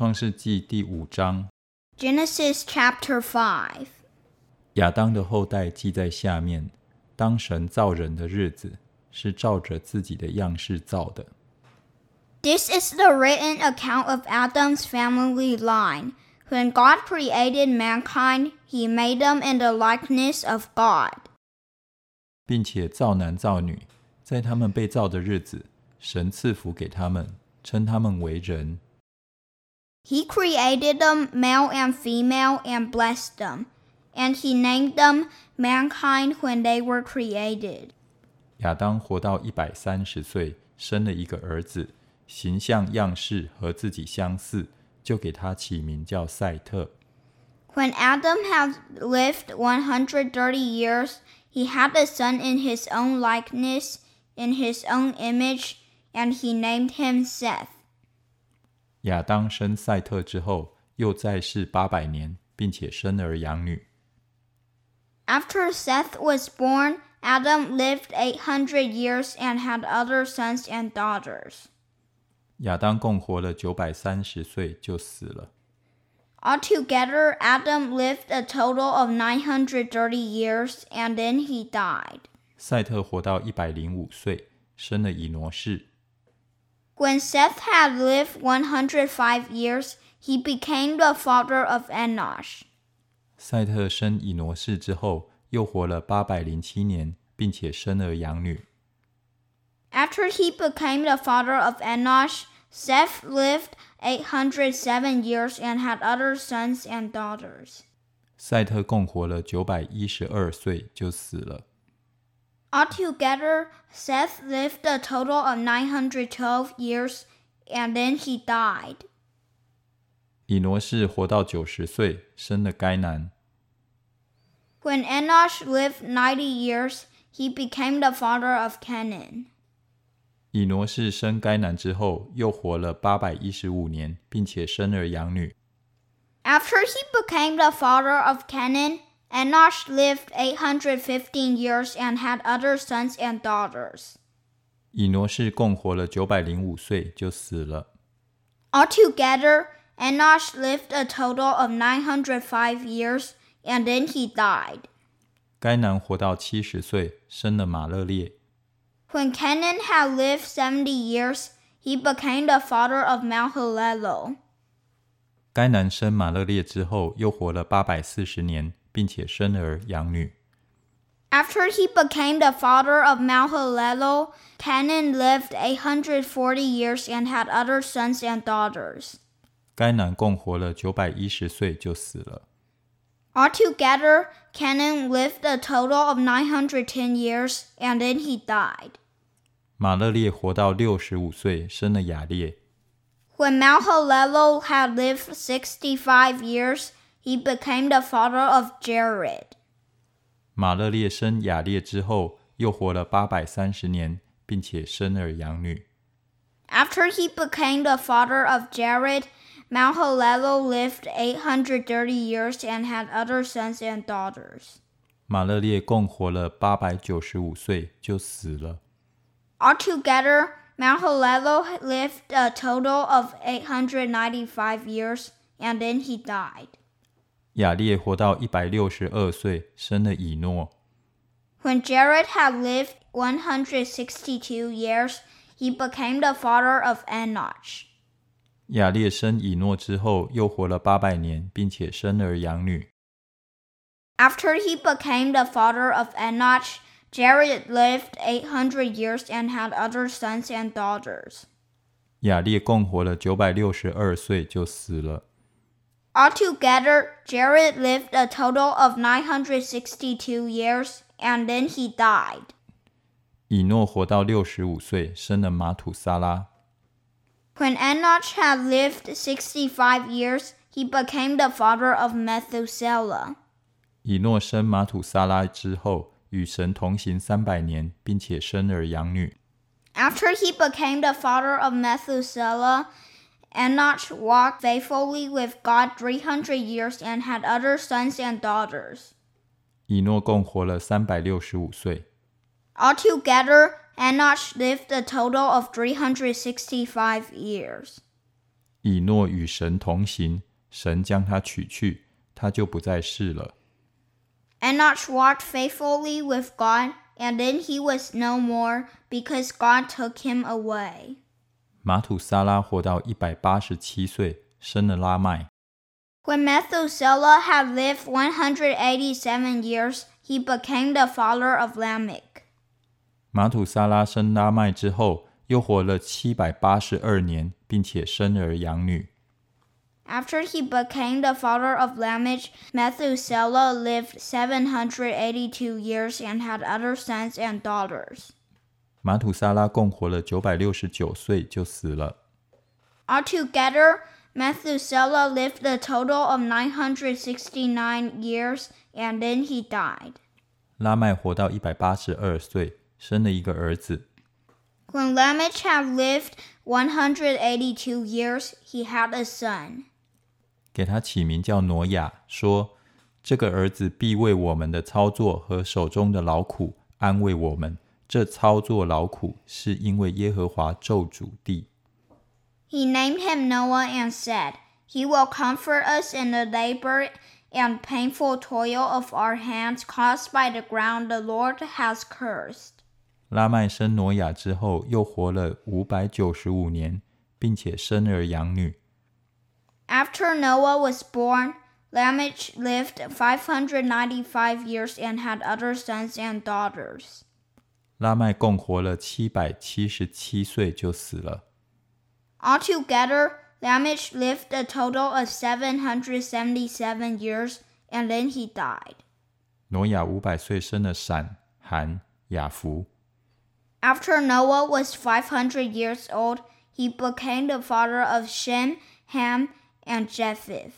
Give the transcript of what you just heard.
创世纪第五章，Genesis chapter Five） 亚当的后代记在下面。当神造人的日子，是照着自己的样式造的。This is the written account of Adam's family line. When God created mankind, he made them in the likeness of God. 并且造男造女，在他们被造的日子，神赐福给他们，称他们为人。He created them male and female and blessed them. And he named them mankind when they were created. 亚当活到一百三十岁，生了一个儿子，形象样式和自己相似，就给他起名叫赛特。 When Adam had lived 130 years, he had a son in his own likeness, in his own image, and he named him Seth. 亚当生赛特之后，又在世八百年，并且生儿养女。After Seth was born, Adam lived eight hundred years and had other sons and daughters. 亚当共活了九百三十岁就死了。Altogether, Adam lived a total of 930 years and then he died. 赛特活到一百零五岁，生了以挪士。When Seth had lived 105 years, he became the father of Enosh. 赛特生以挪士之后，又活了八百零七年，并且生儿养女。 After he became the father of Enosh, Seth lived 807 years and had other sons and daughters. 赛特共活了九百一十二岁就死了。 Altogether, Seth lived a total of 912 years and then he died. 以挪士活到九十岁，生了该南。When Enosh lived 90 years, he became the father of Kenan. 以挪士生该南之后，又活了八百一十五年，并且生儿养女。After he became the father of Kenan, Enosh lived 815 years and had other sons and daughters. Enosh lived a total of 905 years and then he died. 该南活到七十岁，生了马勒列。When Kenan had lived 70 years, he became the father of Mahalalel. 该南生马勒列之后，又活了八百四十年。并且生儿养女。After he became the father of Mahalalel, Kenan lived 840 years and had other sons and daughters. Altogether, Kenan lived a total of 910 years and then he died. when Mahalalel had lived 65 years, he became the father of Jared. 马勒列生雅列之后，又活了八百三十年，并且生儿养女。 After he became the father of Jared, Mahalalel lived 830 years and had other sons and daughters. 马勒列共活了八百九十五岁就死了。 Altogether, Mahalalel lived a total of 895 years and then he died. 雅列活到一百六十二岁，生了以诺。 When Jared had lived 162 years, he became the father of Enoch. 雅列生以诺之后，又活了八百年，并且生儿养女。 After he became the father of Enoch, Jared lived 800 years and had other sons and daughters. 雅列共活了九百六十二岁就死了。 Altogether, Jared lived a total of 962 years and then he died. 以诺活到六十五岁，生了马土撒拉。 When Enoch had lived 65 years, he became the father of Methuselah. 以诺生马土撒拉之后，与神同行三百年，并且生儿养女。 After he became the father of Methuselah, Enoch walked faithfully with God 300 years and had other sons and daughters. 以诺共活了三百六十五岁。 Altogether, Enoch lived a total of 365 years. 以诺与神同行，神将他取去，他就不再世了。 Enoch walked faithfully with God, and then he was no more because God took him away. 马土撒拉活到一百八十七岁，生了拉麦。 When Methuselah had lived 187 years, he became the father of Lamech. 马土撒拉生拉麦之后，又活了七百八十二年，并且生儿养女。 After he became the father of Lamech, Methuselah lived 782 years and had other sons and daughters. 马土萨拉共活了九百六十九岁就死了。Altogether, Methuselah lived a total of 969 years and then he died. 拉麦活到一百八十二岁，生了一个儿子。When Lamech had lived 182 years, he had a son. 给他起名叫挪亚，说：“这个儿子必为我们的操作和手中的劳苦安慰我们。这操作劳苦是因为耶和华咒诅地。 He named him Noah and said, He will comfort us in the labor and painful toil of our hands caused by the ground the Lord has cursed. 拉麦生挪亚之后，又活了五百九十五年，并且生儿养女。 After Noah was born, Lamech lived 595 years and had other sons and daughters. 拉麦共活了七百七十七岁就死了。 Altogether, Lamech lived a total of 777 years and then he died. 挪亚五百岁生了闪、含、雅弗。 After Noah was 500 years old, he became the father of Shem, Ham, and Japheth.